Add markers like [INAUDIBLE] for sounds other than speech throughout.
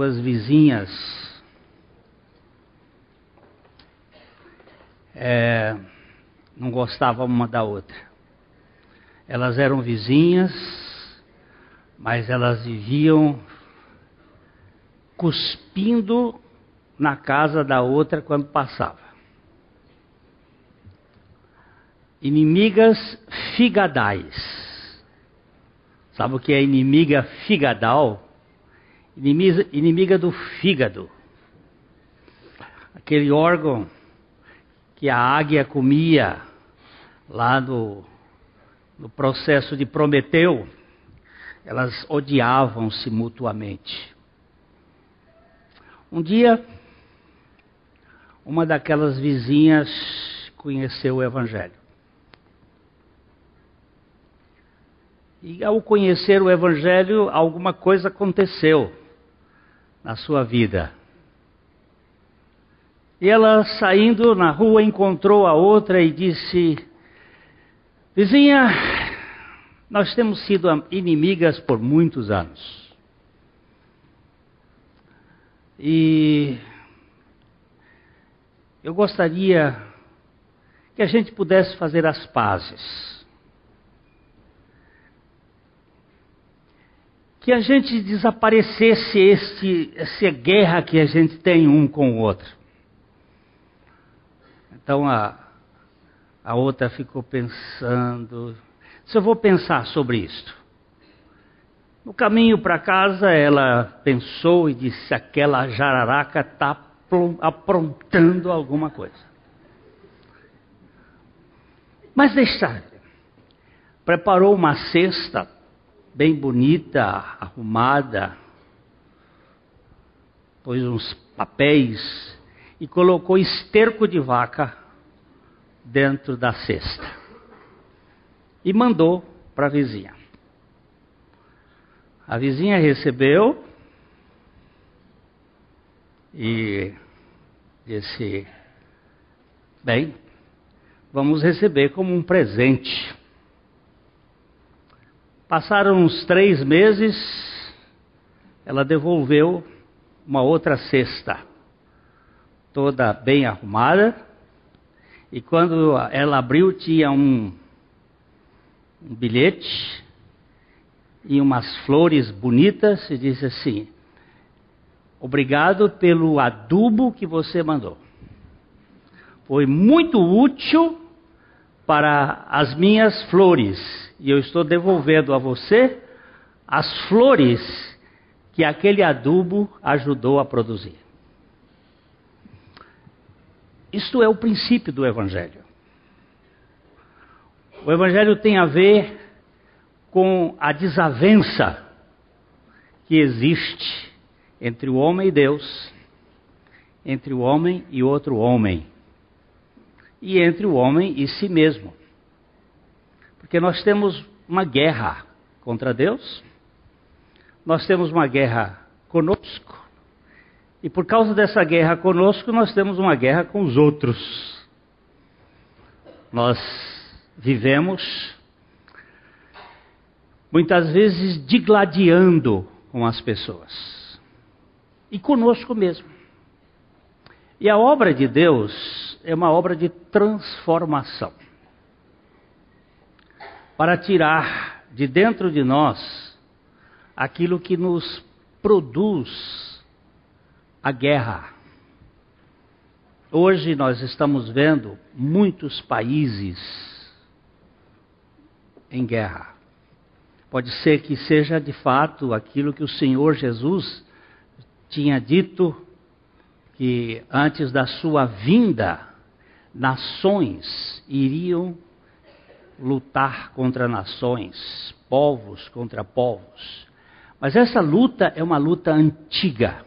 duas vizinhas. É, não gostavam uma da outra. Elas eram vizinhas, mas elas viviam cuspindo na casa da outra quando passava. Inimigas figadais. Sabe o que é inimiga figadal? Inimiga, inimiga do fígado. Aquele órgão que a águia comia lá no, no processo de Prometeu, elas odiavam-se mutuamente. Um dia, uma daquelas vizinhas conheceu o Evangelho. E ao conhecer o Evangelho, alguma coisa aconteceu na sua vida. E ela, saindo na rua, encontrou a outra e disse: Vizinha, nós temos sido inimigas por muitos anos. E eu gostaria que a gente pudesse fazer as pazes. Que a gente desaparecesse este, essa guerra que a gente tem um com o outro. Então a, a outra ficou pensando, se eu vou pensar sobre isto. No caminho para casa, ela pensou e disse: aquela jararaca está aprontando alguma coisa. Mas deixa. Preparou uma cesta bem bonita, arrumada, pôs uns papéis e colocou esterco de vaca dentro da cesta. E mandou para a vizinha. A vizinha recebeu e disse: Bem, vamos receber como um presente. Passaram uns três meses, ela devolveu uma outra cesta, toda bem arrumada, e quando ela abriu, tinha um, um bilhete e umas flores bonitas, e disse assim: Obrigado pelo adubo que você mandou. Foi muito útil para as minhas flores e eu estou devolvendo a você as flores que aquele adubo ajudou a produzir. Isto é o princípio do Evangelho. O Evangelho tem a ver com a desavença que existe entre o homem e Deus, entre o homem e outro homem, e entre o homem e si mesmo. Porque nós temos uma guerra contra Deus, nós temos uma guerra conosco, e por causa dessa guerra conosco, nós temos uma guerra com os outros. Nós vivemos muitas vezes digladiando com as pessoas e conosco mesmo. E a obra de Deus é uma obra de transformação para tirar de dentro de nós aquilo que nos produz a guerra. Hoje nós estamos vendo muitos países em guerra. Pode ser que seja de fato aquilo que o Senhor Jesus tinha dito que antes da sua vinda, nações iriam lutar contra nações, povos contra povos. Mas essa luta é uma luta antiga.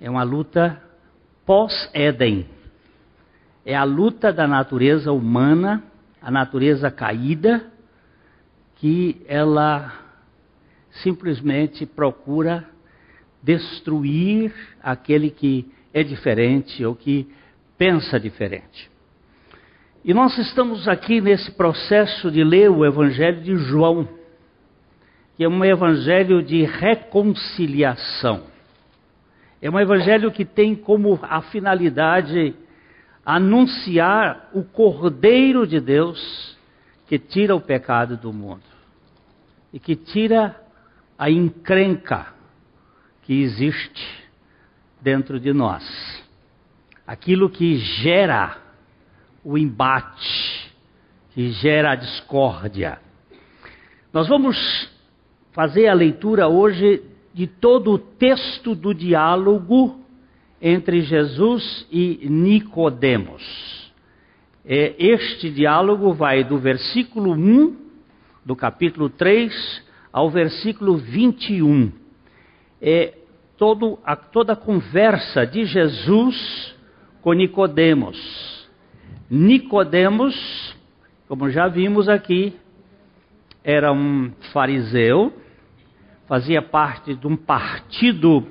É uma luta pós-Éden. É a luta da natureza humana, a natureza caída, que ela simplesmente procura destruir aquele que é diferente ou que pensa diferente. E nós estamos aqui nesse processo de ler o Evangelho de João, que é um evangelho de reconciliação. É um evangelho que tem como a finalidade anunciar o Cordeiro de Deus que tira o pecado do mundo e que tira a encrenca que existe dentro de nós. Aquilo que gera o embate, que gera a discórdia. Nós vamos fazer a leitura hoje de todo o texto do diálogo entre Jesus e Nicodemos. É, este diálogo vai do versículo 1 do capítulo 3 ao versículo 21. É toda a conversa de Jesus com Nicodemos. Nicodemos, como já vimos aqui, era um fariseu, fazia parte de um partido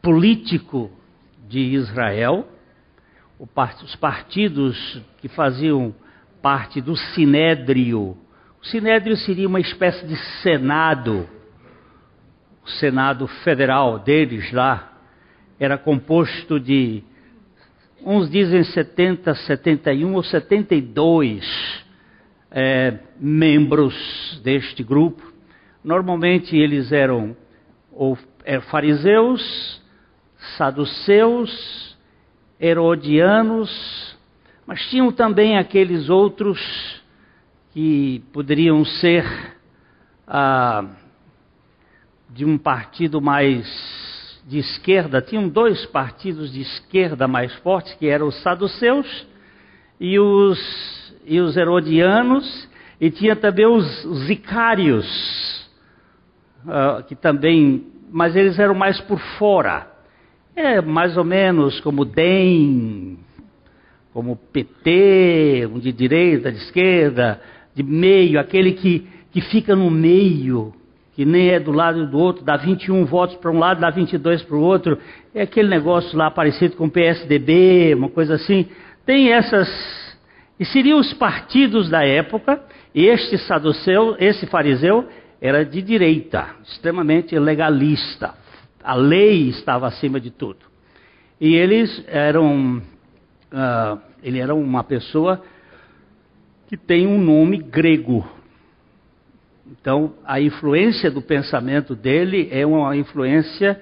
político de Israel, os partidos que faziam parte do Sinédrio. O Sinédrio seria uma espécie de Senado, o Senado federal deles lá, era composto de, uns dizem 70, 71 ou 72 é, membros deste grupo. Normalmente eles eram ou, é, fariseus, saduceus, herodianos, mas tinham também aqueles outros que poderiam ser ah, de um partido mais de esquerda. Tinham dois partidos de esquerda mais fortes, que eram os saduceus e os, e os herodianos, e tinha também os, os icários, ah, que também, mas eles eram mais por fora. É mais ou menos como DEM, como PT, um de direita, de esquerda, de meio, aquele que, que fica no meio, que nem é do lado do outro, dá 21 votos para um lado, dá 22 para o outro. É aquele negócio lá parecido com o PSDB, uma coisa assim. Tem essas. E seriam os partidos da época, este saduceu, esse fariseu, era de direita, extremamente legalista, a lei estava acima de tudo. E eles eram, uh, ele era uma pessoa que tem um nome grego. Então, a influência do pensamento dele é uma influência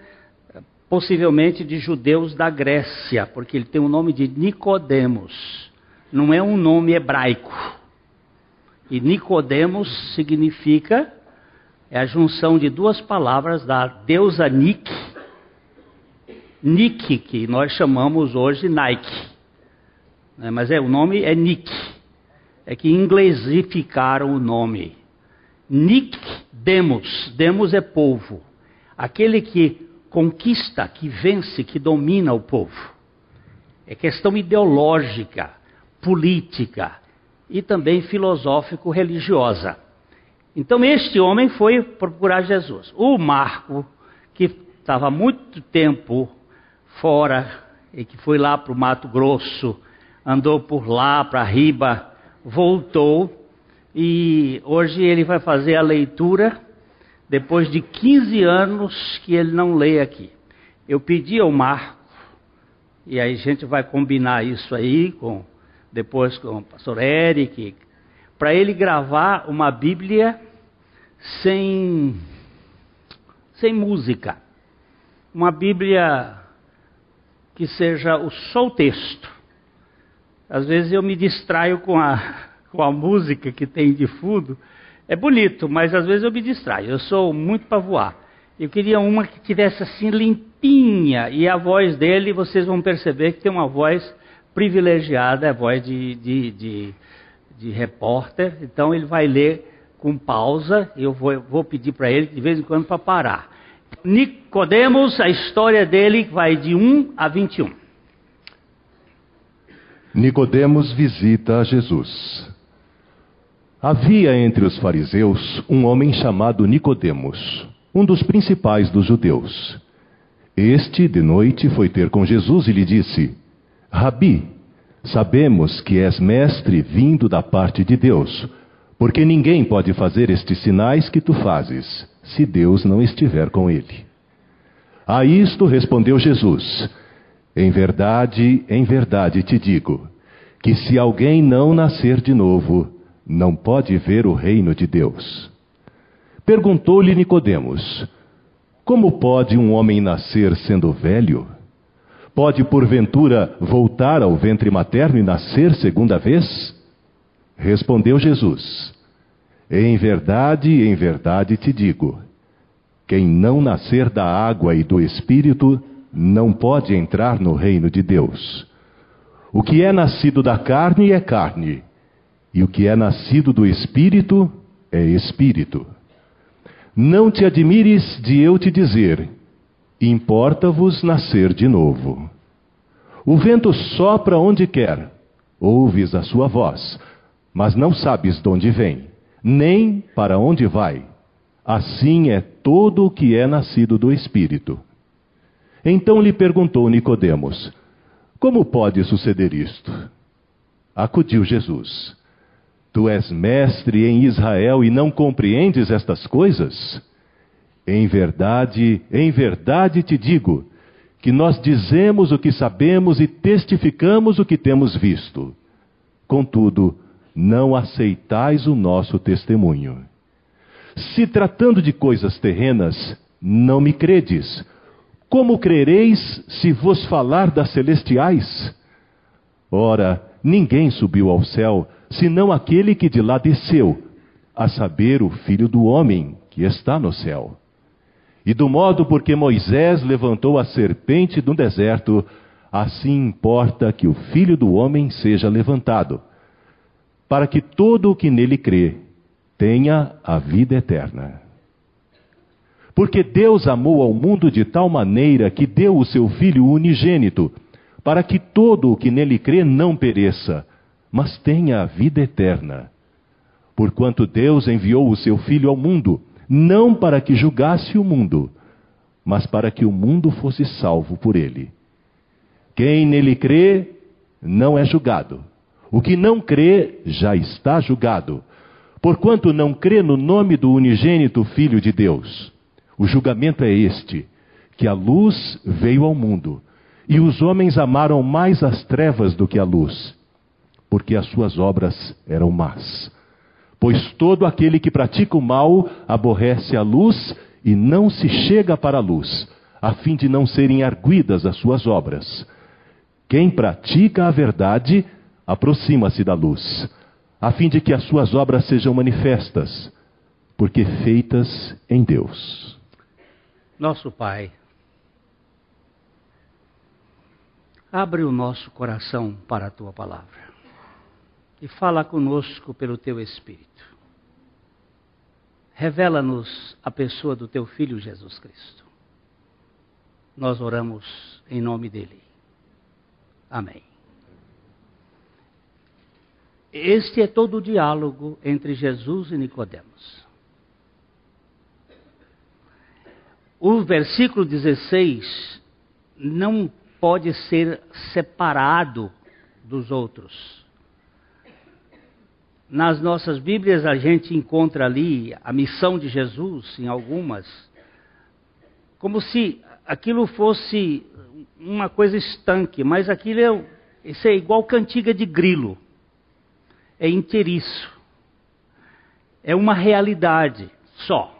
possivelmente de judeus da Grécia, porque ele tem o nome de Nicodemos. Não é um nome hebraico. E Nicodemos significa é a junção de duas palavras da deusa Nike, Nike, que nós chamamos hoje Nike. Né? Mas é, o nome é Nike. É que inglesificaram o nome. Nick Demos. Demos é povo. Aquele que conquista, que vence, que domina o povo. É questão ideológica, política e também filosófico-religiosa. Então este homem foi procurar Jesus. O Marco, que estava muito tempo fora e que foi lá para o Mato Grosso, andou por lá para Riba, voltou e hoje ele vai fazer a leitura depois de 15 anos que ele não lê aqui. Eu pedi ao Marco, e aí a gente vai combinar isso aí com depois com o pastor Eric, para ele gravar uma Bíblia sem, sem música. Uma Bíblia que seja só o texto. Às vezes eu me distraio com a, com a música que tem de fundo. É bonito, mas às vezes eu me distraio. Eu sou muito para voar. Eu queria uma que tivesse assim limpinha. E a voz dele, vocês vão perceber que tem uma voz privilegiada, é voz de, de, de de repórter, então ele vai ler com pausa, eu vou, vou pedir para ele de vez em quando para parar. Nicodemos, a história dele vai de 1 a 21. Nicodemos visita a Jesus. Havia entre os fariseus um homem chamado Nicodemos, um dos principais dos judeus. Este, de noite, foi ter com Jesus e lhe disse: Rabi, Sabemos que és mestre vindo da parte de Deus, porque ninguém pode fazer estes sinais que tu fazes, se Deus não estiver com ele. A isto respondeu Jesus: Em verdade, em verdade te digo, que se alguém não nascer de novo, não pode ver o reino de Deus. Perguntou-lhe Nicodemos: Como pode um homem nascer sendo velho? Pode porventura voltar ao ventre materno e nascer segunda vez? Respondeu Jesus: Em verdade, em verdade te digo, quem não nascer da água e do espírito não pode entrar no reino de Deus. O que é nascido da carne é carne, e o que é nascido do espírito é espírito. Não te admires de eu te dizer: importa-vos nascer de novo. O vento sopra onde quer, ouves a sua voz, mas não sabes de onde vem, nem para onde vai. Assim é todo o que é nascido do Espírito. Então lhe perguntou Nicodemos: Como pode suceder isto? Acudiu Jesus: Tu és mestre em Israel e não compreendes estas coisas? Em verdade, em verdade te digo, que nós dizemos o que sabemos e testificamos o que temos visto. Contudo, não aceitais o nosso testemunho. Se tratando de coisas terrenas, não me credes. Como crereis se vos falar das celestiais? Ora, ninguém subiu ao céu, senão aquele que de lá desceu, a saber, o Filho do Homem, que está no céu. E do modo porque Moisés levantou a serpente do deserto, assim importa que o Filho do Homem seja levantado, para que todo o que nele crê tenha a vida eterna. Porque Deus amou ao mundo de tal maneira que deu o seu Filho unigênito, para que todo o que nele crê não pereça, mas tenha a vida eterna. Porquanto Deus enviou o seu Filho ao mundo, não para que julgasse o mundo, mas para que o mundo fosse salvo por ele. Quem nele crê não é julgado. O que não crê já está julgado, porquanto não crê no nome do unigênito Filho de Deus. O julgamento é este: que a luz veio ao mundo, e os homens amaram mais as trevas do que a luz, porque as suas obras eram más. Pois todo aquele que pratica o mal aborrece a luz e não se chega para a luz, a fim de não serem arguidas as suas obras. Quem pratica a verdade aproxima-se da luz, a fim de que as suas obras sejam manifestas, porque feitas em Deus. Nosso Pai, abre o nosso coração para a tua palavra e fala conosco pelo teu Espírito. Revela-nos a pessoa do teu Filho Jesus Cristo. Nós oramos em nome dele. Amém. Este é todo o diálogo entre Jesus e Nicodemos. O versículo 16 não pode ser separado dos outros. Nas nossas Bíblias a gente encontra ali a missão de Jesus, em algumas, como se aquilo fosse uma coisa estanque, mas aquilo é, isso é igual cantiga de grilo, é inteiriço, é uma realidade só.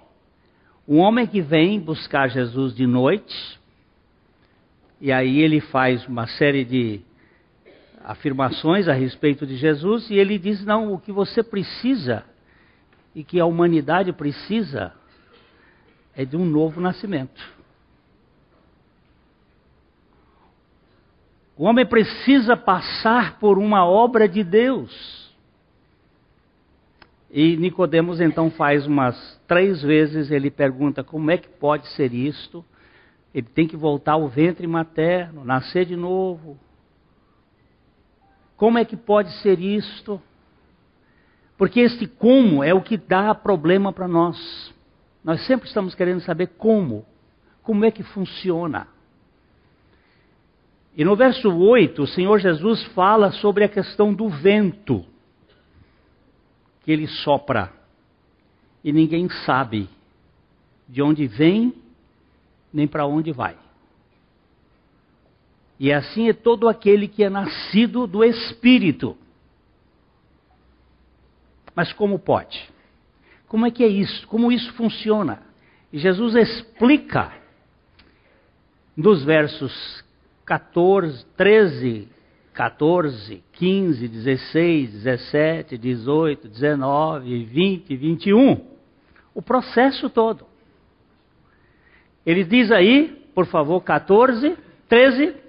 Um homem que vem buscar Jesus de noite, e aí ele faz uma série de afirmações a respeito de Jesus e ele diz: não, o que você precisa e que a humanidade precisa é de um novo nascimento. O homem precisa passar por uma obra de Deus. E Nicodemos então faz umas três vezes, ele pergunta como é que pode ser isto? Ele tem que voltar ao ventre materno, nascer de novo, como é que pode ser isto? Porque este como é o que dá problema para nós. Nós sempre estamos querendo saber como. Como é que funciona? E no verso 8, o Senhor Jesus fala sobre a questão do vento, que ele sopra, e ninguém sabe de onde vem nem para onde vai. E assim é todo aquele que é nascido do Espírito. Mas como pode? Como é que é isso? Como isso funciona? E Jesus explica nos versos 14, 13, 14, 15, 16, 17, 18, 19, 20, 21, o processo todo. Ele diz aí, por favor, 14, 13.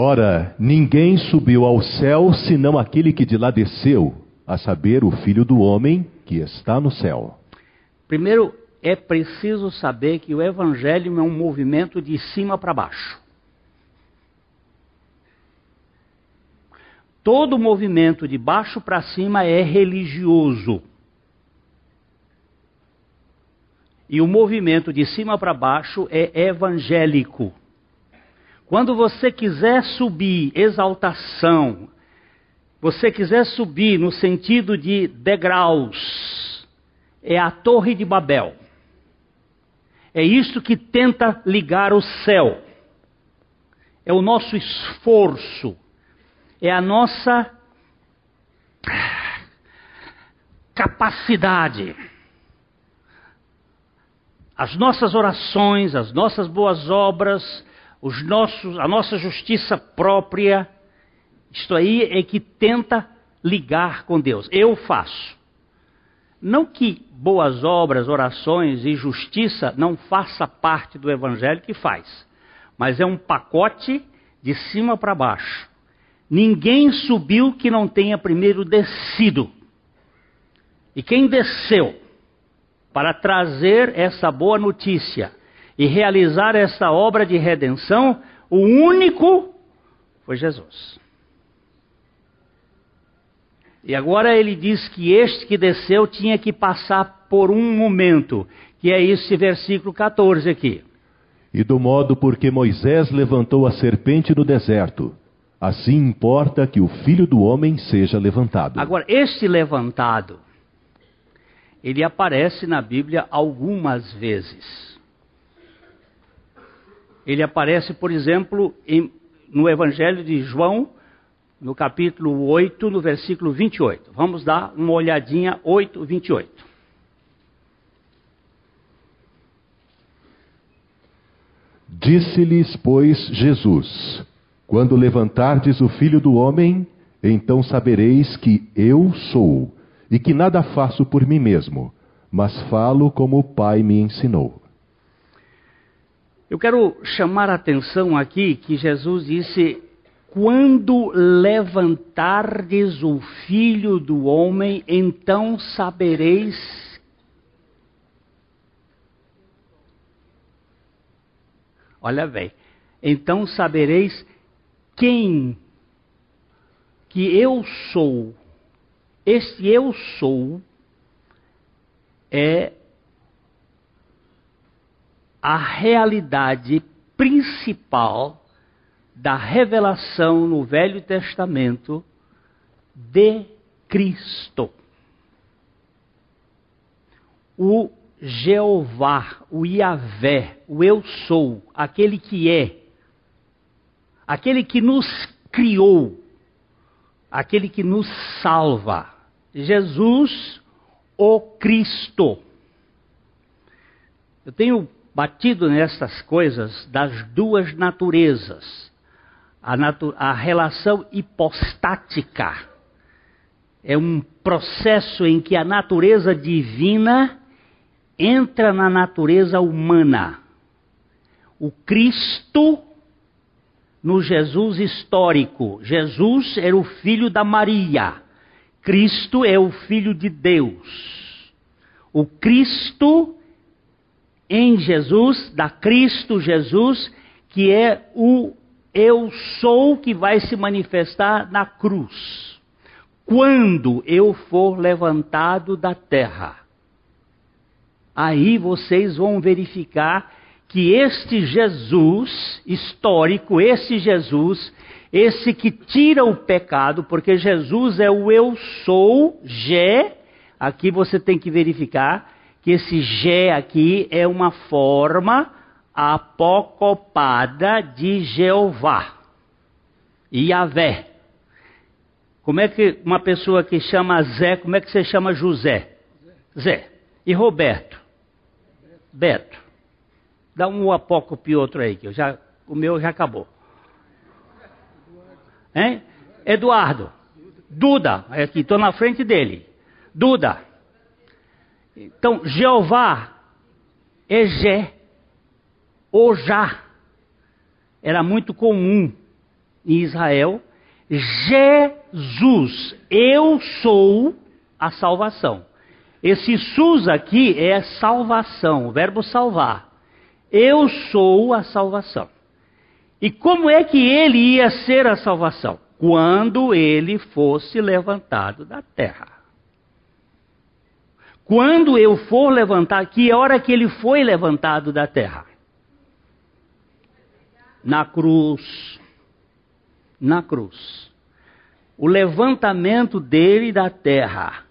Ora, ninguém subiu ao céu senão aquele que de lá desceu, a saber, o Filho do Homem que está no céu. Primeiro, é preciso saber que o Evangelho é um movimento de cima para baixo. Todo movimento de baixo para cima é religioso. E o movimento de cima para baixo é evangélico. Quando você quiser subir, exaltação, você quiser subir no sentido de degraus, é a Torre de Babel. É isso que tenta ligar o céu. É o nosso esforço, é a nossa capacidade. As nossas orações, as nossas boas obras, os nossos, a nossa justiça própria, isto aí é que tenta ligar com Deus. Eu faço. Não que boas obras, orações e justiça não faça parte do evangelho que faz, mas é um pacote de cima para baixo. Ninguém subiu que não tenha primeiro descido. E quem desceu para trazer essa boa notícia e realizar essa obra de redenção, o único foi Jesus. E agora ele diz que este que desceu tinha que passar por um momento, que é esse versículo 14 aqui. E do modo porque Moisés levantou a serpente no deserto, assim importa que o filho do homem seja levantado. Agora, este levantado, ele aparece na Bíblia algumas vezes. Ele aparece, por exemplo, em, no Evangelho de João, no capítulo 8, no versículo 28. Vamos dar uma olhadinha, 8, 28. Disse-lhes, pois, Jesus: Quando levantardes o filho do homem, então sabereis que eu sou, e que nada faço por mim mesmo, mas falo como o Pai me ensinou. Eu quero chamar a atenção aqui que Jesus disse: Quando levantardes o filho do homem, então sabereis. Olha bem, então sabereis quem que eu sou. Este eu sou é a realidade principal da revelação no Velho Testamento de Cristo. O Jeová, o Yahvé, o Eu Sou, aquele que é, aquele que nos criou, aquele que nos salva. Jesus, o Cristo. Eu tenho batido nessas coisas das duas naturezas. A, natu a relação hipostática é um processo em que a natureza divina entra na natureza humana. O Cristo no Jesus histórico. Jesus era o filho da Maria. Cristo é o filho de Deus. O Cristo em Jesus, da Cristo Jesus, que é o eu sou que vai se manifestar na cruz. Quando eu for levantado da terra, aí vocês vão verificar que este Jesus histórico, esse Jesus, esse que tira o pecado, porque Jesus é o eu sou, G, aqui você tem que verificar que esse G aqui é uma forma apocopada de Jeová. Yahvé. Como é que uma pessoa que chama Zé, como é que você chama José? Zé. E Roberto? Beto. Dá um apócope outro aí, que eu já, o meu já acabou. Hein? Eduardo. Duda. Aqui, estou na frente dele. Duda. Então, Jeová é Jé. Ojá. Era muito comum em Israel. Jesus, eu sou a salvação. Esse SUS aqui é salvação, o verbo salvar. Eu sou a salvação. E como é que ele ia ser a salvação? Quando ele fosse levantado da terra. Quando eu for levantar, que hora que ele foi levantado da terra? Na cruz. Na cruz. O levantamento dele da terra.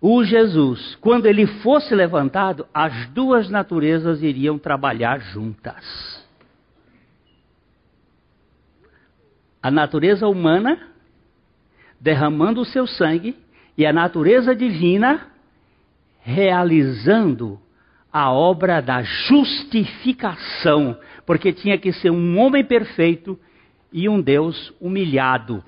O Jesus, quando ele fosse levantado, as duas naturezas iriam trabalhar juntas. A natureza humana derramando o seu sangue e a natureza divina realizando a obra da justificação, porque tinha que ser um homem perfeito e um Deus humilhado.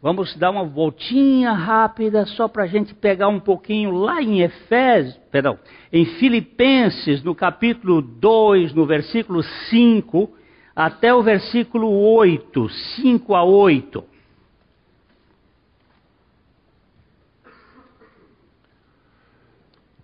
Vamos dar uma voltinha rápida só para a gente pegar um pouquinho lá em Efésios, perdão, em Filipenses, no capítulo 2, no versículo 5, até o versículo 8, 5 a 8.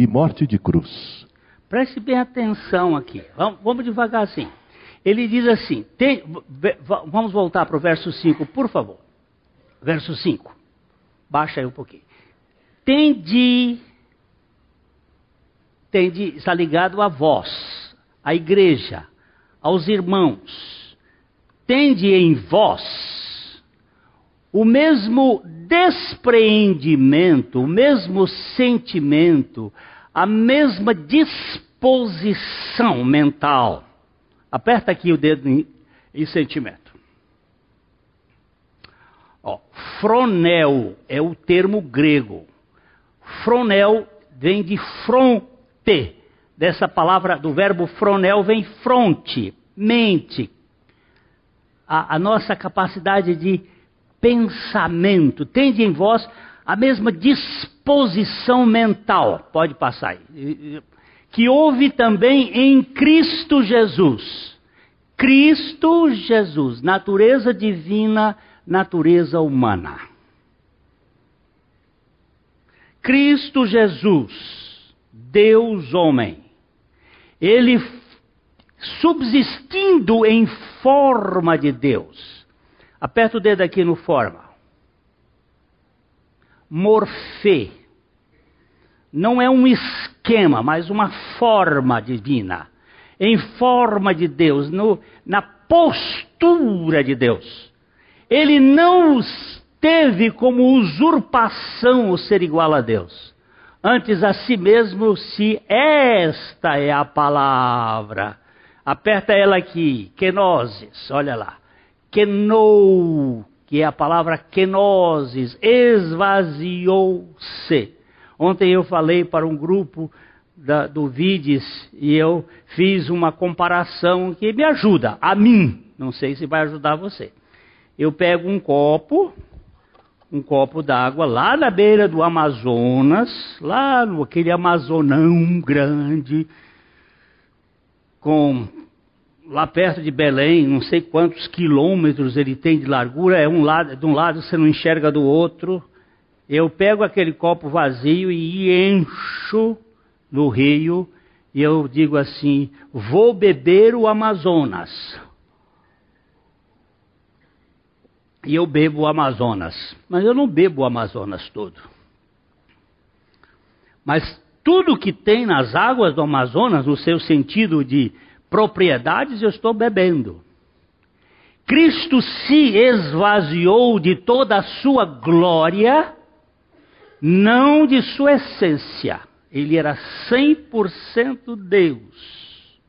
e morte de cruz. Preste bem atenção aqui. Vamos, vamos devagar assim. Ele diz assim: tem, vamos voltar para o verso 5, por favor. Verso 5. Baixa aí um pouquinho. Tende, tende, está ligado a vós, a igreja, aos irmãos. Tende em vós o mesmo despreendimento, o mesmo sentimento, a mesma disposição mental. Aperta aqui o dedo em, em sentimento. Ó, fronel é o termo grego. Fronel vem de fronte. Dessa palavra, do verbo fronel, vem fronte, mente. A, a nossa capacidade de pensamento. Tende em vós a mesma disposição mental, pode passar aí, que houve também em Cristo Jesus. Cristo Jesus, natureza divina, natureza humana. Cristo Jesus, Deus homem, ele subsistindo em forma de Deus. Aperta o dedo aqui no forma morfê. Não é um esquema, mas uma forma divina. Em forma de Deus, no, na postura de Deus. Ele não teve como usurpação o ser igual a Deus. Antes a si mesmo, se esta é a palavra. Aperta ela aqui, kenosis, olha lá. Kenou, que é a palavra kenosis, esvaziou-se. Ontem eu falei para um grupo da, do Vides e eu fiz uma comparação que me ajuda, a mim, não sei se vai ajudar você. Eu pego um copo, um copo d'água lá na beira do Amazonas, lá no aquele Amazonão grande, com lá perto de Belém, não sei quantos quilômetros ele tem de largura, é um lado, de um lado você não enxerga do outro. Eu pego aquele copo vazio e encho no rio e eu digo assim: vou beber o Amazonas. E eu bebo o Amazonas. Mas eu não bebo o Amazonas todo. Mas tudo que tem nas águas do Amazonas, no seu sentido de propriedades, eu estou bebendo. Cristo se esvaziou de toda a sua glória, não de sua essência. Ele era 100% Deus.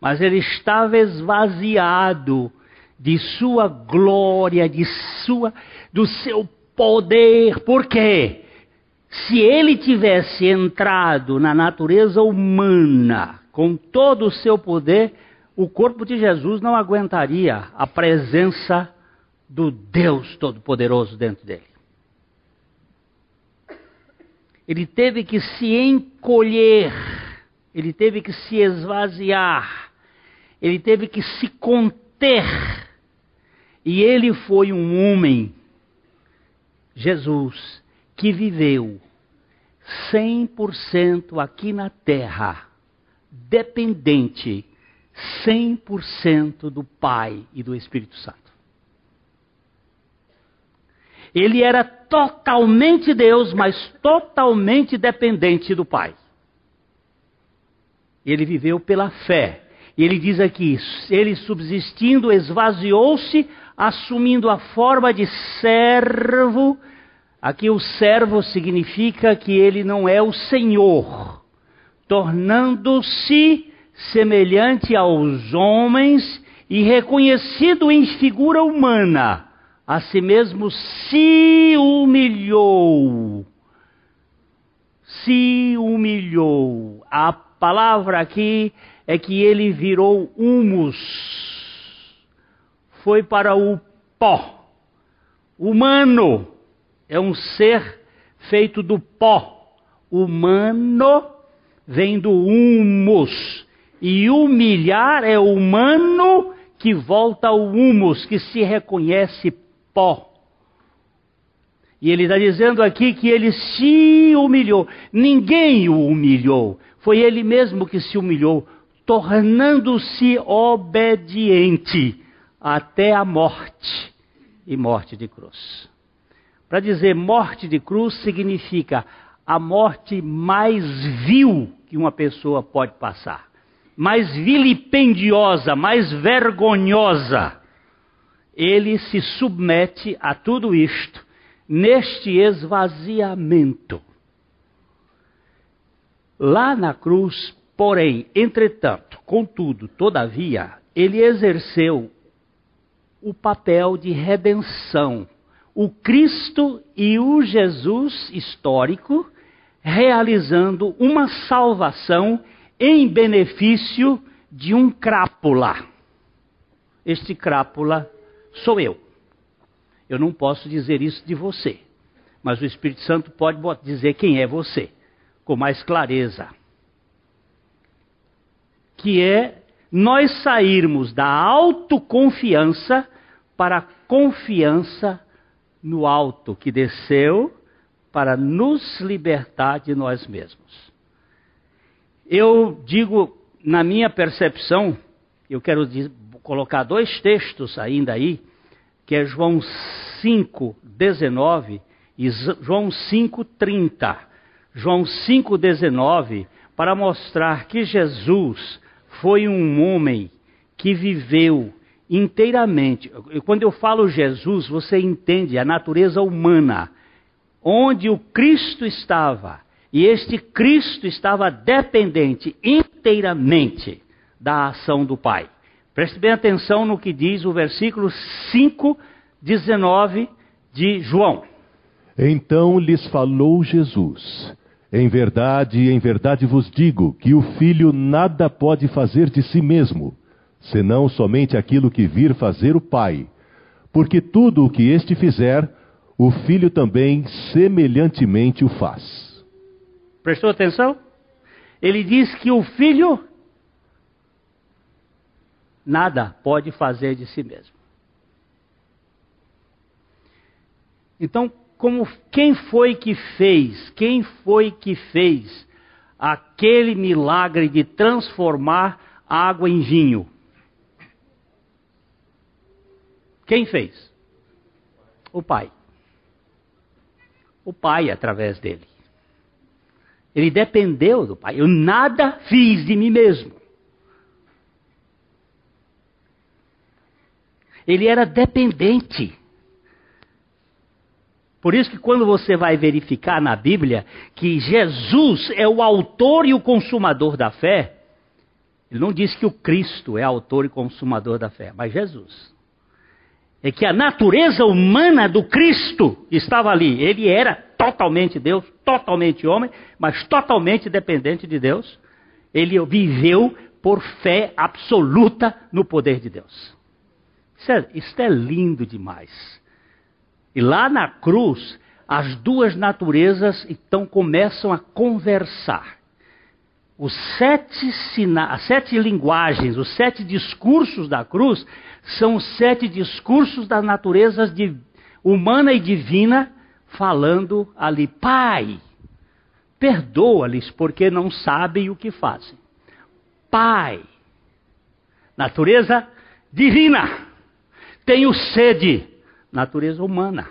Mas ele estava esvaziado de sua glória, de sua do seu poder. Por quê? Se ele tivesse entrado na natureza humana com todo o seu poder, o corpo de Jesus não aguentaria a presença do Deus Todo-Poderoso dentro dele. Ele teve que se encolher, ele teve que se esvaziar, ele teve que se conter. E ele foi um homem, Jesus, que viveu 100% aqui na terra, dependente 100% do Pai e do Espírito Santo. Ele era totalmente Deus, mas totalmente dependente do Pai. Ele viveu pela fé. Ele diz aqui: ele subsistindo, esvaziou-se, assumindo a forma de servo. Aqui o servo significa que ele não é o Senhor, tornando-se semelhante aos homens e reconhecido em figura humana, a si mesmo se humilhou. Se humilhou. A palavra aqui é que ele virou humus. Foi para o pó. Humano é um ser feito do pó. Humano vem do humus e humilhar é humano que volta ao humus, que se reconhece pó. E ele está dizendo aqui que ele se humilhou. Ninguém o humilhou. Foi ele mesmo que se humilhou, tornando-se obediente até a morte e morte de cruz. Para dizer morte de cruz significa a morte mais vil que uma pessoa pode passar mais vilipendiosa, mais vergonhosa, ele se submete a tudo isto neste esvaziamento. Lá na cruz, porém, entretanto, contudo, todavia, ele exerceu o papel de redenção. O Cristo e o Jesus histórico realizando uma salvação em benefício de um crápula. Este crápula sou eu. Eu não posso dizer isso de você, mas o Espírito Santo pode dizer quem é você, com mais clareza. Que é nós sairmos da autoconfiança para a confiança no alto que desceu para nos libertar de nós mesmos. Eu digo, na minha percepção, eu quero colocar dois textos ainda aí, que é João 5, 19 e João 5, 30. João 5, 19, para mostrar que Jesus foi um homem que viveu inteiramente. Quando eu falo Jesus, você entende a natureza humana, onde o Cristo estava e este Cristo estava dependente inteiramente da ação do Pai. Preste bem atenção no que diz o versículo 5, 19 de João. Então lhes falou Jesus: Em verdade, em verdade vos digo que o filho nada pode fazer de si mesmo, senão somente aquilo que vir fazer o Pai. Porque tudo o que este fizer, o filho também semelhantemente o faz. Prestou atenção? Ele diz que o filho nada pode fazer de si mesmo. Então, como quem foi que fez? Quem foi que fez aquele milagre de transformar água em vinho? Quem fez? O Pai. O Pai através dele. Ele dependeu do Pai. Eu nada fiz de mim mesmo. Ele era dependente. Por isso que quando você vai verificar na Bíblia que Jesus é o autor e o consumador da fé, ele não diz que o Cristo é autor e consumador da fé, mas Jesus. É que a natureza humana do Cristo estava ali. Ele era totalmente Deus, totalmente homem, mas totalmente dependente de Deus. Ele viveu por fé absoluta no poder de Deus. Isso é, isso é lindo demais. E lá na cruz, as duas naturezas então começam a conversar. Os sete, sina as sete linguagens, os sete discursos da cruz são os sete discursos da natureza de, humana e divina falando ali, Pai, perdoa-lhes porque não sabem o que fazem. Pai, natureza divina, tenho sede natureza humana.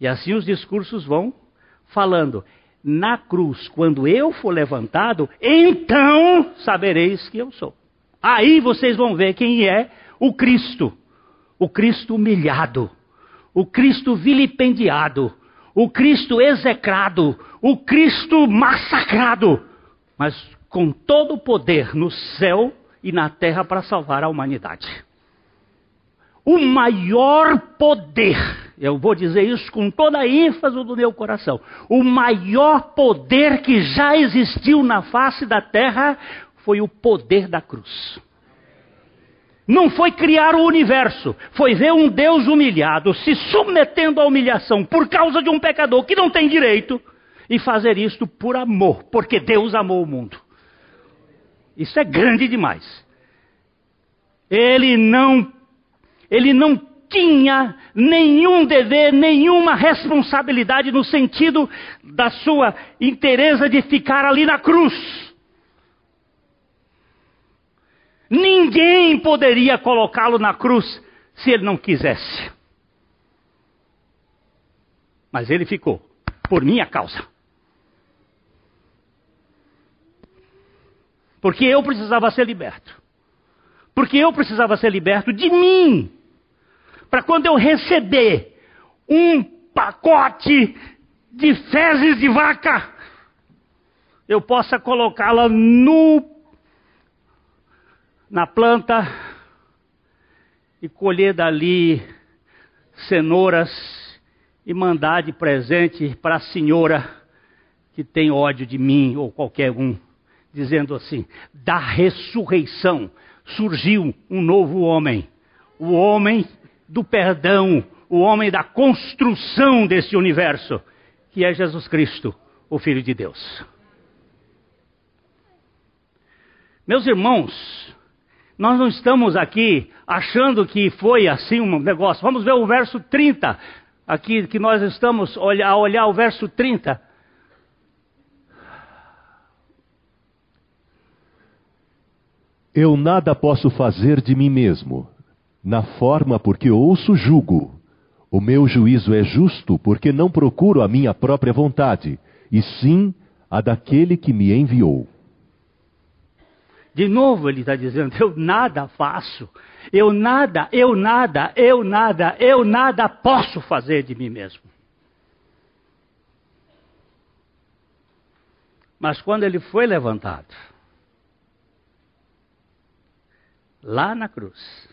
E assim os discursos vão falando. Na cruz, quando eu for levantado, então sabereis que eu sou. Aí vocês vão ver quem é o Cristo. O Cristo humilhado. O Cristo vilipendiado. O Cristo execrado. O Cristo massacrado. Mas com todo o poder no céu e na terra para salvar a humanidade. O maior poder, eu vou dizer isso com toda a ênfase do meu coração, o maior poder que já existiu na face da terra foi o poder da cruz. Não foi criar o universo, foi ver um Deus humilhado, se submetendo à humilhação por causa de um pecador que não tem direito, e fazer isto por amor, porque Deus amou o mundo. Isso é grande demais. Ele não, ele não tinha nenhum dever, nenhuma responsabilidade no sentido da sua interesa de ficar ali na cruz. Ninguém poderia colocá-lo na cruz se ele não quisesse. Mas ele ficou, por minha causa. Porque eu precisava ser liberto. Porque eu precisava ser liberto de mim. Para quando eu receber um pacote de fezes de vaca, eu possa colocá-la no na planta e colher dali cenouras e mandar de presente para a senhora que tem ódio de mim ou qualquer um dizendo assim: da ressurreição surgiu um novo homem, o homem do perdão, o homem da construção desse universo, que é Jesus Cristo, o Filho de Deus. Meus irmãos, nós não estamos aqui achando que foi assim um negócio. Vamos ver o verso 30, aqui que nós estamos a olhar o verso 30. Eu nada posso fazer de mim mesmo, na forma porque ouço julgo. O meu juízo é justo porque não procuro a minha própria vontade, e sim a daquele que me enviou. De novo ele está dizendo: eu nada faço, eu nada, eu nada, eu nada, eu nada posso fazer de mim mesmo. Mas quando ele foi levantado, lá na cruz.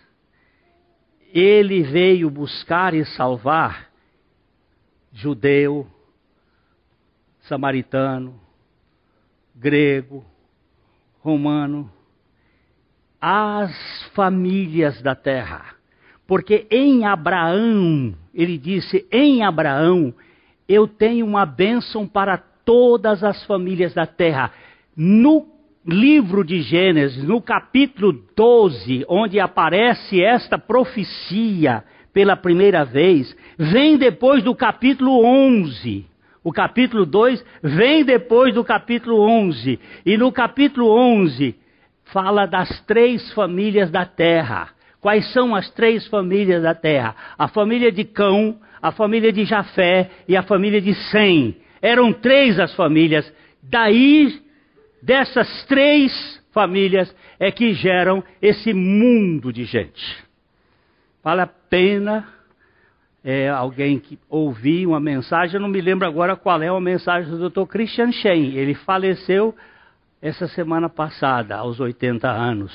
Ele veio buscar e salvar judeu, samaritano, grego, romano, as famílias da terra. Porque em Abraão, ele disse: em Abraão, eu tenho uma bênção para todas as famílias da terra. No livro de Gênesis, no capítulo 12, onde aparece esta profecia pela primeira vez, vem depois do capítulo 11. O capítulo 2 vem depois do capítulo 11. E no capítulo 11 fala das três famílias da terra. Quais são as três famílias da terra? A família de Cão, a família de Jafé e a família de Sem. Eram três as famílias. Daí, dessas três famílias, é que geram esse mundo de gente. Vale a pena é, alguém que ouvir uma mensagem, eu não me lembro agora qual é a mensagem do Dr. Christian Shen. Ele faleceu essa semana passada, aos 80 anos.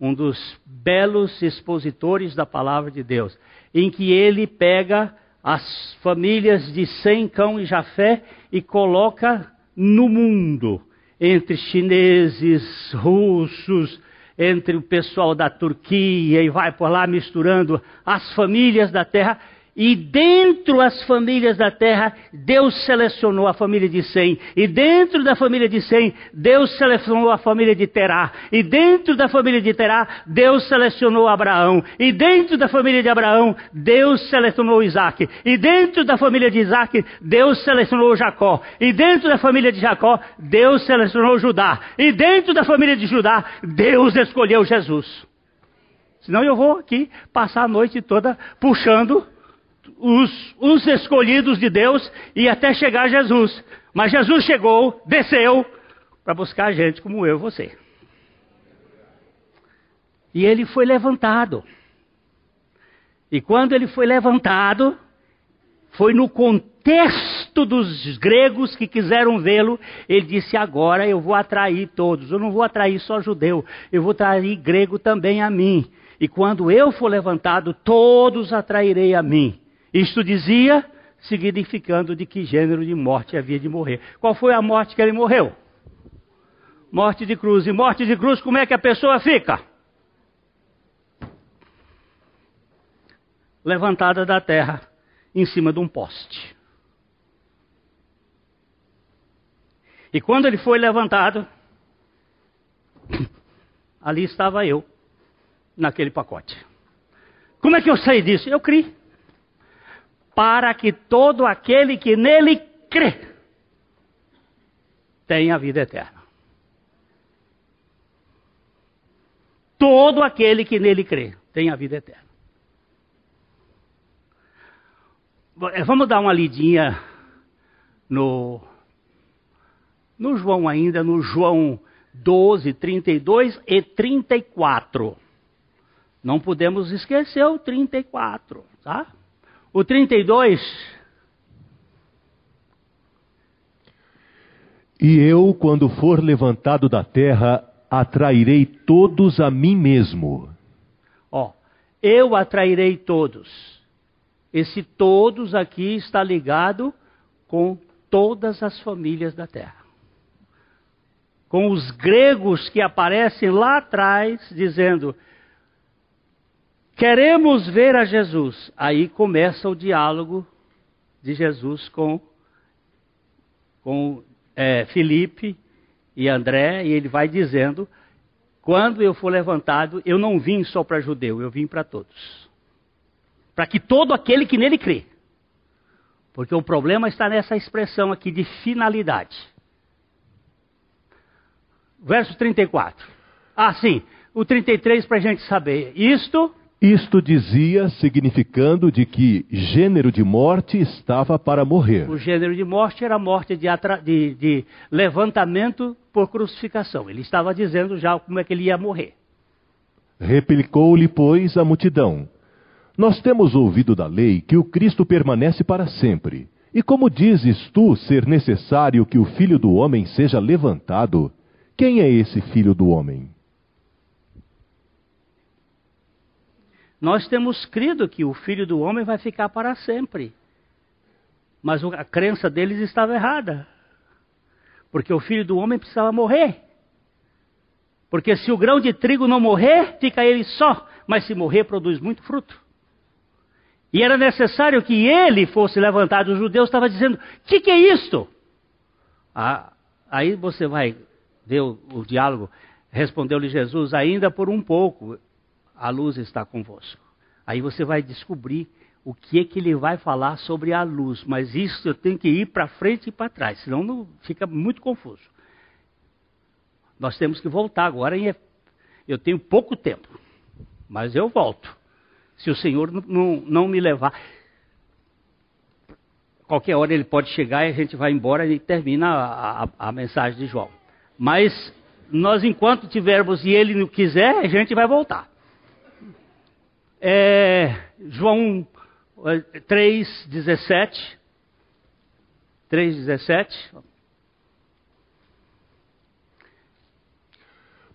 Um dos belos expositores da palavra de Deus, em que ele pega as famílias de Sem, Cão e Jafé e coloca no mundo, entre chineses, russos, entre o pessoal da Turquia e vai por lá misturando as famílias da terra. E dentro das famílias da terra, Deus selecionou a família de Sem. E dentro da família de Sem, Deus selecionou a família de Terá. E dentro da família de Terá, Deus selecionou Abraão. E dentro da família de Abraão, Deus selecionou Isaac. E dentro da família de Isaac, Deus selecionou Jacó. E dentro da família de Jacó, Deus selecionou Judá. E dentro da família de Judá, Deus escolheu Jesus. Senão eu vou aqui passar a noite toda puxando os, os escolhidos de Deus e até chegar Jesus. Mas Jesus chegou, desceu, para buscar gente como eu e você. E ele foi levantado. E quando ele foi levantado, foi no contexto dos gregos que quiseram vê-lo, ele disse: Agora eu vou atrair todos. Eu não vou atrair só judeu, eu vou atrair grego também a mim. E quando eu for levantado, todos atrairei a mim. Isto dizia, significando de que gênero de morte havia de morrer. Qual foi a morte que ele morreu? Morte de cruz. E morte de cruz, como é que a pessoa fica? Levantada da terra, em cima de um poste. E quando ele foi levantado, [COUGHS] ali estava eu, naquele pacote. Como é que eu saí disso? Eu criei para que todo aquele que nele crê tenha vida eterna. Todo aquele que nele crê tenha vida eterna. Eh, vamos dar uma lidinha no, no João ainda, no João 12, 32 e 34. Não podemos esquecer o 34, tá? O 32. E eu, quando for levantado da terra, atrairei todos a mim mesmo. Ó, eu atrairei todos. Esse todos aqui está ligado com todas as famílias da terra. Com os gregos que aparecem lá atrás, dizendo: Queremos ver a Jesus. Aí começa o diálogo de Jesus com, com é, Felipe e André, e ele vai dizendo: quando eu for levantado, eu não vim só para judeu, eu vim para todos. Para que todo aquele que nele crê. Porque o problema está nessa expressão aqui de finalidade. Verso 34. Ah, sim. O 33 para a gente saber. Isto isto dizia, significando de que gênero de morte estava para morrer. O gênero de morte era a morte de, de, de, levantamento por crucificação. Ele estava dizendo já como é que ele ia morrer. Replicou-lhe, pois, a multidão: Nós temos ouvido da lei que o Cristo permanece para sempre. E como dizes tu ser necessário que o filho do homem seja levantado? Quem é esse filho do homem? Nós temos crido que o filho do homem vai ficar para sempre. Mas a crença deles estava errada. Porque o filho do homem precisava morrer. Porque se o grão de trigo não morrer, fica ele só. Mas se morrer, produz muito fruto. E era necessário que ele fosse levantado. Os judeus estavam dizendo: o que, que, é isto? Ah, aí você vai ver o, o diálogo. Respondeu-lhe Jesus: ainda por um pouco a luz está convosco. Aí você vai descobrir o que é que ele vai falar sobre a luz. Mas isso eu tenho que ir para frente e para trás, senão não fica muito confuso. Nós temos que voltar agora. Em, eu tenho pouco tempo, mas eu volto. Se o Senhor não, não me levar. Qualquer hora ele pode chegar e a gente vai embora e termina a, a, a mensagem de João. Mas nós, enquanto tivermos e ele não quiser, a gente vai voltar. É, João 3, 17. 3, 17.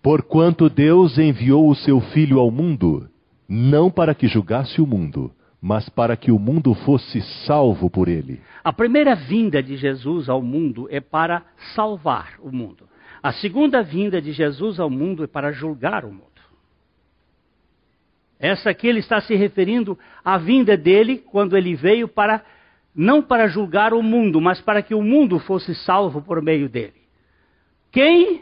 Porquanto Deus enviou o seu Filho ao mundo, não para que julgasse o mundo, mas para que o mundo fosse salvo por ele. A primeira vinda de Jesus ao mundo é para salvar o mundo. A segunda vinda de Jesus ao mundo é para julgar o mundo. Essa aqui ele está se referindo à vinda dele quando ele veio para não para julgar o mundo, mas para que o mundo fosse salvo por meio dele. Quem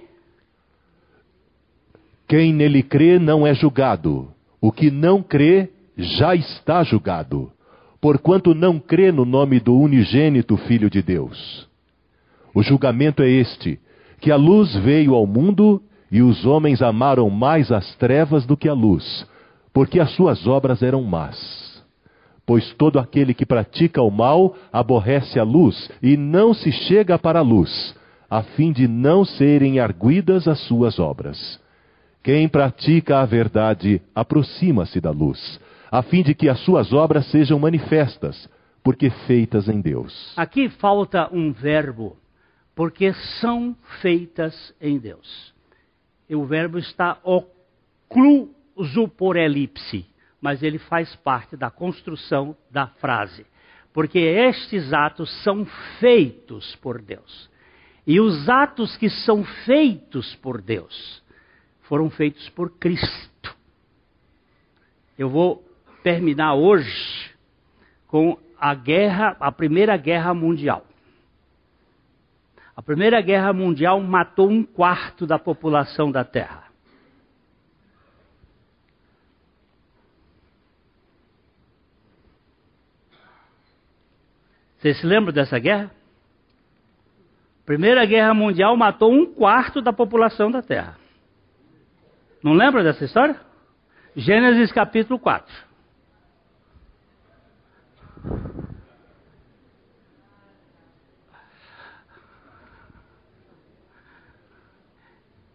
quem nele crê não é julgado. O que não crê já está julgado, porquanto não crê no nome do unigênito Filho de Deus. O julgamento é este: que a luz veio ao mundo e os homens amaram mais as trevas do que a luz, porque as suas obras eram más. Pois todo aquele que pratica o mal aborrece a luz e não se chega para a luz, a fim de não serem arguidas as suas obras. Quem pratica a verdade aproxima-se da luz, a fim de que as suas obras sejam manifestas, porque feitas em Deus. Aqui falta um verbo, porque são feitas em Deus. E o verbo está ocluso por elipse, mas ele faz parte da construção da frase. Porque estes atos são feitos por Deus. E os atos que são feitos por Deus foram feitos por Cristo. Eu vou terminar hoje com a guerra, a Primeira Guerra Mundial. A Primeira Guerra Mundial matou um quarto da população da Terra. Vocês se lembram dessa guerra? Primeira Guerra Mundial matou um quarto da população da Terra. Não lembra dessa história? Gênesis capítulo 4.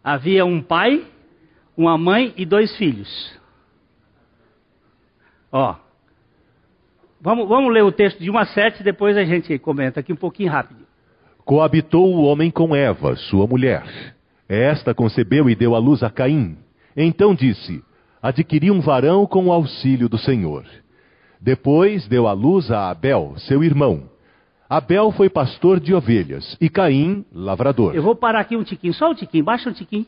Havia um pai, uma mãe e dois filhos. Ó. Vamos, vamos ler o texto de 1 a 7, depois a gente comenta aqui um pouquinho rápido. Coabitou o homem com Eva, sua mulher. Esta concebeu e deu à luz a Caim. Então disse: Adquiri um varão com o auxílio do Senhor. Depois deu à luz a Abel, seu irmão. Abel foi pastor de ovelhas e Caim, lavrador. Eu vou parar aqui um tiquinho, só um tiquinho, baixa um tiquinho.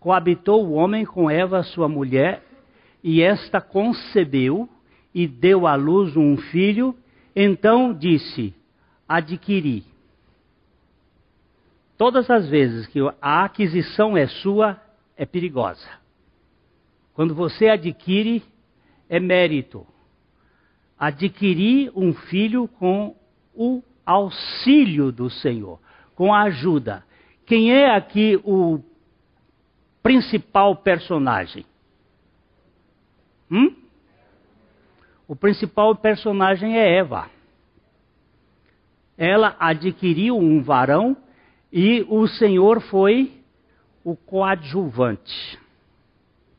Coabitou o homem com Eva, sua mulher, e esta concebeu e deu à luz um filho. Então disse: Adquiri Todas as vezes que a aquisição é sua, é perigosa. Quando você adquire, é mérito. Adquirir um filho com o auxílio do Senhor, com a ajuda. Quem é aqui o principal personagem? Hum? O principal personagem é Eva. Ela adquiriu um varão e o Senhor foi o coadjuvante.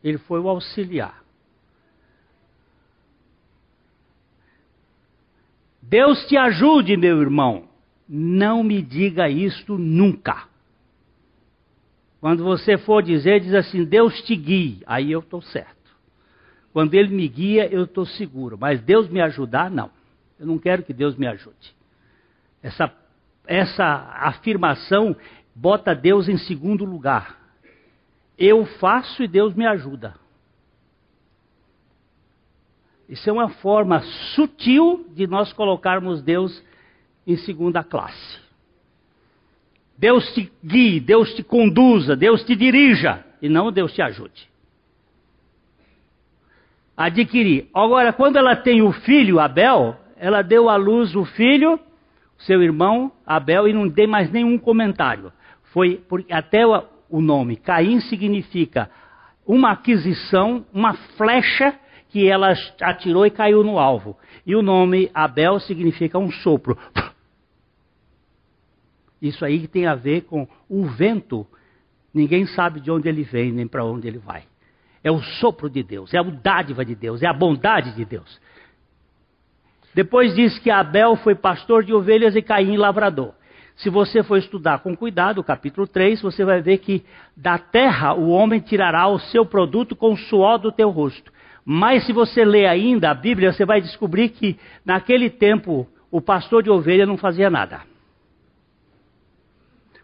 Ele foi o auxiliar. Deus te ajude, meu irmão. Não me diga isto nunca. Quando você for dizer, diz assim: Deus te guie. Aí eu estou certo. Quando Ele me guia, eu estou seguro. Mas Deus me ajudar, não. Eu não quero que Deus me ajude. Essa essa afirmação bota Deus em segundo lugar. Eu faço e Deus me ajuda. Isso é uma forma sutil de nós colocarmos Deus em segunda classe. Deus te guie, Deus te conduza, Deus te dirija, e não Deus te ajude. Adquirir. Agora, quando ela tem o filho Abel, ela deu à luz o filho, seu irmão Abel, e não tem mais nenhum comentário. Foi até o, o nome Caim significa uma aquisição, uma flecha que ela atirou e caiu no alvo. E o nome Abel significa um sopro. Isso aí tem a ver com o vento. Ninguém sabe de onde ele vem nem para onde ele vai. É o sopro de Deus, é a dádiva de Deus, é a bondade de Deus. Depois diz que Abel foi pastor de ovelhas e Caim lavrador. Se você for estudar com cuidado o capítulo 3, você vai ver que da terra o homem tirará o seu produto com o suor do teu rosto. Mas se você ler ainda a Bíblia, você vai descobrir que naquele tempo o pastor de ovelha não fazia nada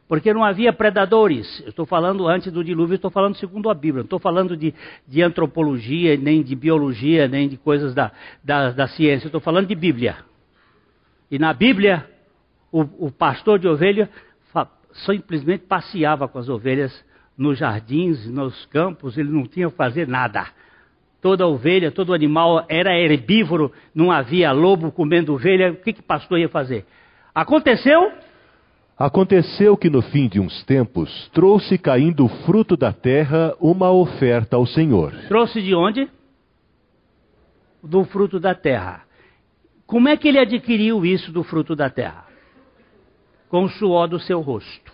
porque não havia predadores. Eu estou falando antes do dilúvio, estou falando segundo a Bíblia. Não estou falando de, de, antropologia, nem de biologia, nem de coisas da, da, da ciência. Estou falando de Bíblia. E na Bíblia, o, o pastor de ovelha simplesmente passeava com as ovelhas nos jardins, nos campos, ele não tinha que fazer nada. Toda ovelha, todo animal era herbívoro, não havia lobo comendo ovelha, o que, que o pastor ia fazer? Aconteceu Aconteceu que no fim de uns tempos trouxe caindo o fruto da terra uma oferta ao Senhor. Trouxe de onde? Do fruto da terra. Como é que ele adquiriu isso do fruto da terra? Com o suor do seu rosto.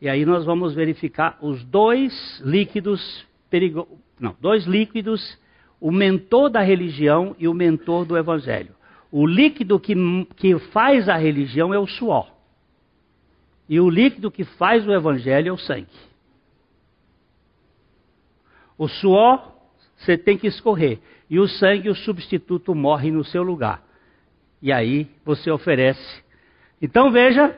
E aí nós vamos verificar os dois líquidos perigosos. Não, dois líquidos, o mentor da religião e o mentor do evangelho. O líquido que, que faz a religião é o suor. E o líquido que faz o evangelho é o sangue. O suor você tem que escorrer. E o sangue, o substituto, morre no seu lugar. E aí você oferece. Então veja.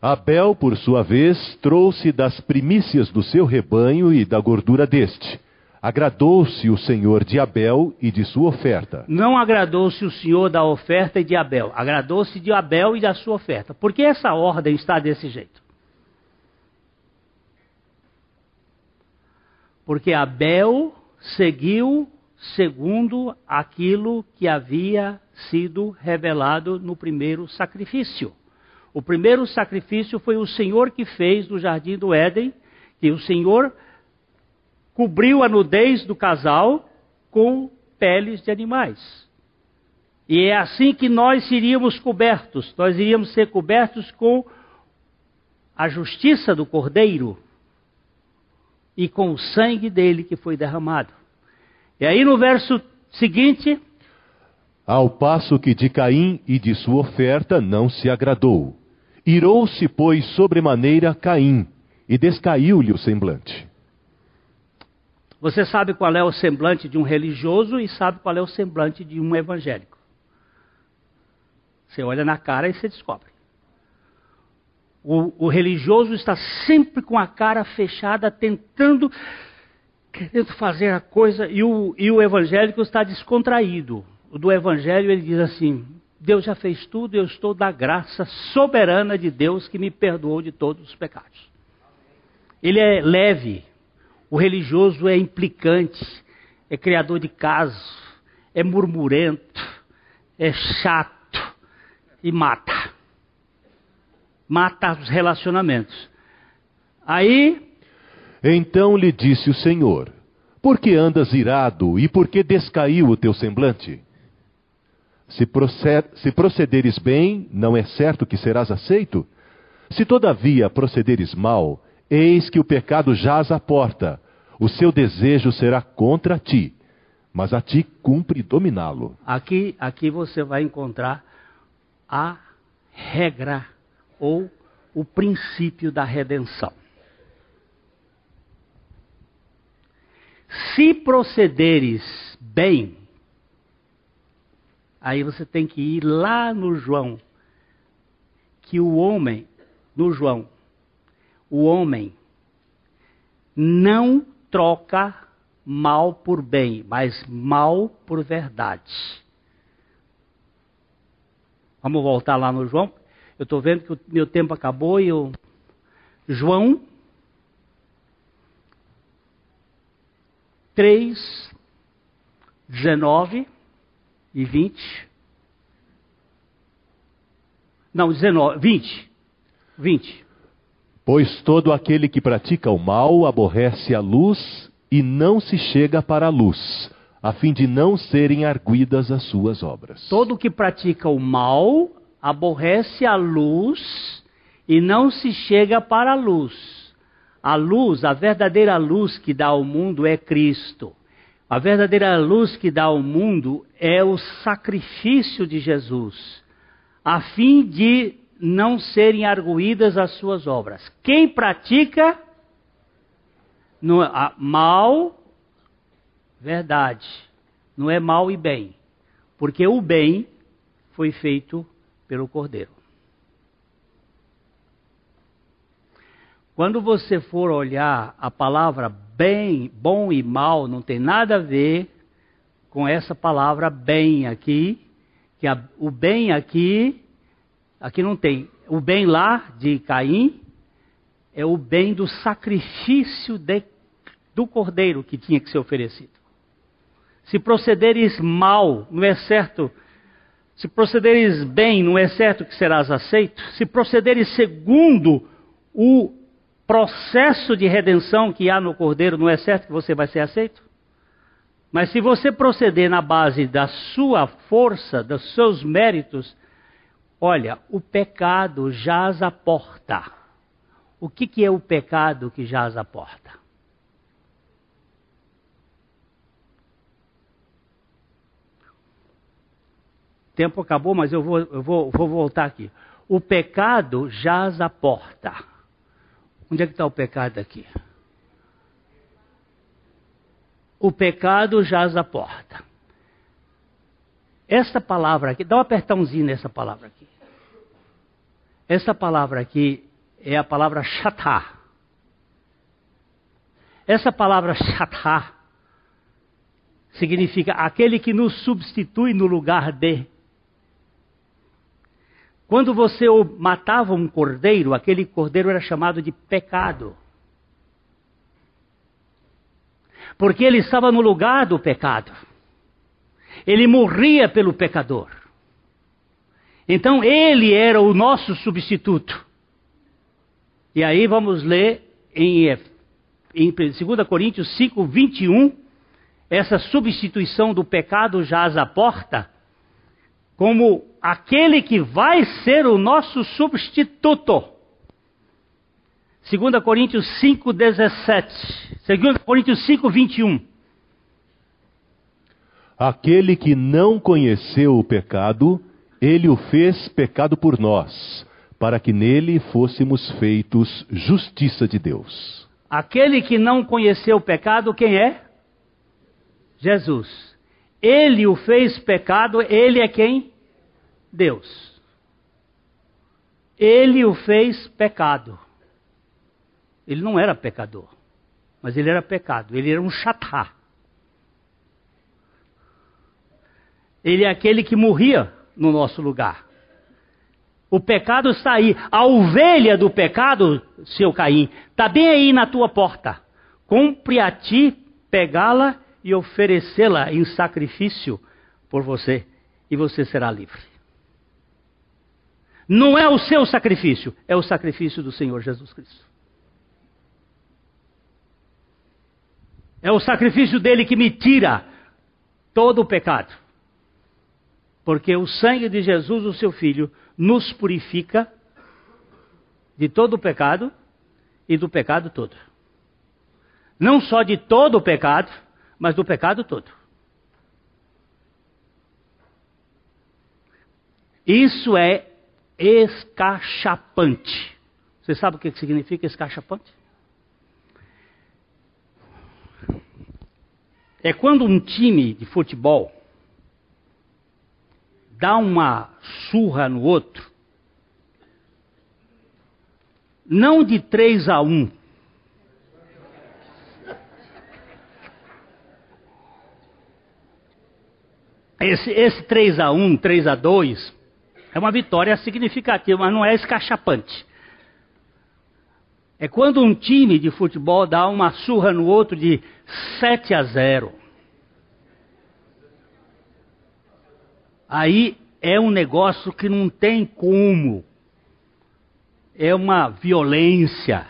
Abel, por sua vez, trouxe das primícias do seu rebanho e da gordura deste. Agradou-se o Senhor de Abel e de sua oferta. Não agradou-se o Senhor da oferta e de Abel. Agradou-se de Abel e da sua oferta. Por que essa ordem está desse jeito? Porque Abel seguiu segundo aquilo que havia sido revelado no primeiro sacrifício. O primeiro sacrifício foi o Senhor que fez no jardim do Éden, que o Senhor cobriu a nudez do casal com peles de animais. E é assim que nós seríamos cobertos. Nós iríamos ser cobertos com a justiça do Cordeiro e com o sangue dele que foi derramado. E aí no verso seguinte. Ao passo que de Caim e de sua oferta não se agradou. Irou-se, pois, sobremaneira Caim, e descaiu-lhe o semblante. Você sabe qual é o semblante de um religioso e sabe qual é o semblante de um evangélico. Você olha na cara e você descobre. O, o, religioso está sempre com a cara fechada, tentando, querendo fazer a coisa, e o, e o evangélico está descontraído. O do evangelho ele diz assim: Deus já fez tudo, eu estou da graça soberana de Deus que me perdoou de todos os pecados. Ele é leve, o religioso é implicante, é criador de casos, é murmurento, é chato e mata. Mata os relacionamentos. Aí. Então lhe disse o Senhor: Por que andas irado e por que descaiu o teu semblante? Se, se procederes bem, não é certo que serás aceito? Se todavia procederes mal, Eis que o pecado jaz à porta, o seu desejo será contra ti, mas a ti cumpre dominá-lo. Aqui, aqui você vai encontrar a regra ou o princípio da redenção. Se procederes bem, aí você tem que ir lá no João, que o homem, no João, o homem não troca mal por bem, mas mal por verdade. Vamos voltar lá no João. Eu estou vendo que o meu tempo acabou e eu. João 3, 19 e 20. Não, 19, 20. 20. Pois todo aquele que pratica o mal aborrece a luz e não se chega para a luz, a fim de não serem arguidas as suas obras. Todo que pratica o mal aborrece a luz e não se chega para a luz. A luz, a verdadeira luz que dá ao mundo é Cristo. A verdadeira luz que dá ao mundo é o sacrifício de Jesus, a fim de não serem arguídas as suas obras. Quem pratica a, mal, verdade, não é mal e bem, porque o bem foi feito pelo Cordeiro. Quando você for olhar a palavra bem, bom e mal, não tem nada a ver com essa palavra bem aqui, que a, o bem aqui, aqui não tem. O bem lá de Caim é o bem do sacrifício de, do cordeiro que tinha que ser oferecido. Se procederes mal, não é certo. Se procederes bem, não é certo que serás aceito. Se procederes segundo o processo de redenção que há no Cordeiro, não é certo que você vai ser aceito? Mas se você proceder na base da sua força, dos seus méritos, olha, o pecado jaz a porta. O que, que é o pecado que jaz a porta? Tempo acabou, mas eu vou, eu vou, vou voltar aqui. O pecado jaz a porta. Onde é que está o pecado aqui? O pecado jaz a porta. Essa palavra aqui, dá um apertãozinho nessa palavra aqui. Essa palavra aqui é a palavra chatá. Essa palavra chatá significa aquele que nos substitui no lugar de. Quando você matava um cordeiro, aquele cordeiro era chamado de pecado. Porque ele estava no lugar do pecado. Ele morria pelo pecador. Então ele era o nosso substituto. E aí vamos ler em, em 2 Coríntios 5, 21, essa substituição do pecado jaz à porta como aquele que vai ser o nosso substituto. 2 Coríntios 5, 17. 2 Coríntios 5, 21. Aquele que não conheceu o pecado, ele o fez pecado por nós, para que nele fôssemos feitos justiça de Deus. Aquele que não conheceu o pecado, quem é? Jesus. Ele o fez pecado, ele é quem? Deus. Ele o fez pecado. Ele não era pecador, mas ele era pecado, ele era um chatá. Ele é aquele que morria no nosso lugar. O pecado está aí. A ovelha do pecado, seu Caim, está bem aí na tua porta. Cumpre a ti pegá-la e oferecê-la em sacrifício por você, e você será livre. Não é o seu sacrifício, é o sacrifício do Senhor Jesus Cristo. É o sacrifício dele que me tira todo o pecado. Porque o sangue de Jesus, o seu filho, nos purifica de todo o pecado e do pecado todo. Não só de todo o pecado, mas do pecado todo. Isso é escachapante. Você sabe o que significa escachapante? É quando um time de futebol dá uma surra no outro, não de 3 a 1, Esse, esse 3 a 1 3 a 2 é uma vitória significativa, mas não é escachapante. É quando um time de futebol dá uma surra no outro de 7 a 0. Aí é um negócio que não tem como. É uma violência.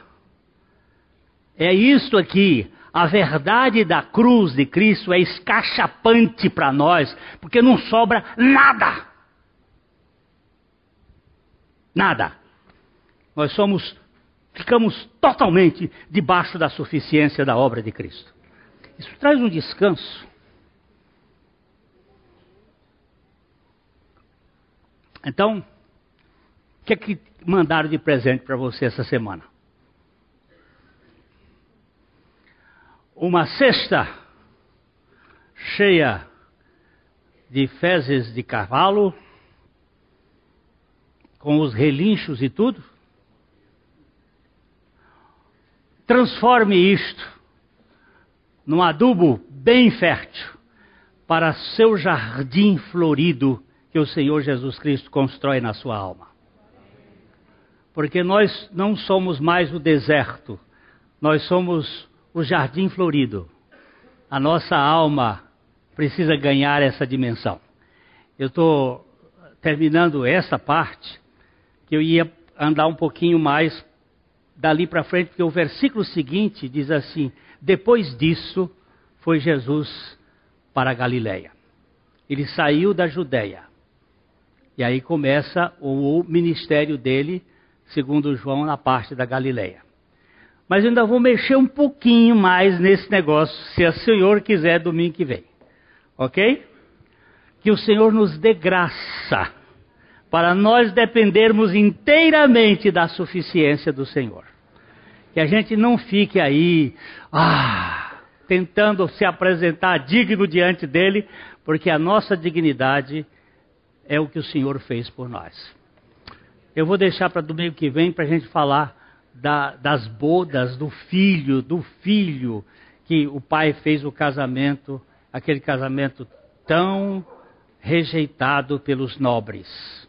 É isso aqui. A verdade da cruz de Cristo é escachapante para nós, porque não sobra nada. Nada. Nós somos, ficamos totalmente debaixo da suficiência da obra de Cristo. Isso traz um descanso. Então, o que é que mandaram de presente para você essa semana? Uma cesta cheia de fezes de cavalo, com os relinchos e tudo. Transforme isto num adubo bem fértil para seu jardim florido que o Senhor Jesus Cristo constrói na sua alma. Porque nós não somos mais o deserto, nós somos o jardim florido. A nossa alma precisa ganhar essa dimensão. Eu estou terminando essa parte, que eu ia andar um pouquinho mais dali para frente, porque o versículo seguinte diz assim: Depois disso foi Jesus para a Galiléia. Ele saiu da Judéia e aí começa o ministério dele, segundo João, na parte da Galileia. Mas ainda vou mexer um pouquinho mais nesse negócio, se o Senhor quiser, domingo que vem. Ok? Que o Senhor nos dê graça para nós dependermos inteiramente da suficiência do Senhor. Que a gente não fique aí, ah, tentando se apresentar digno diante dele, porque a nossa dignidade é o que o Senhor fez por nós. Eu vou deixar para domingo que vem para a gente falar da, das bodas do filho, do filho que o pai fez o casamento, aquele casamento tão rejeitado pelos nobres.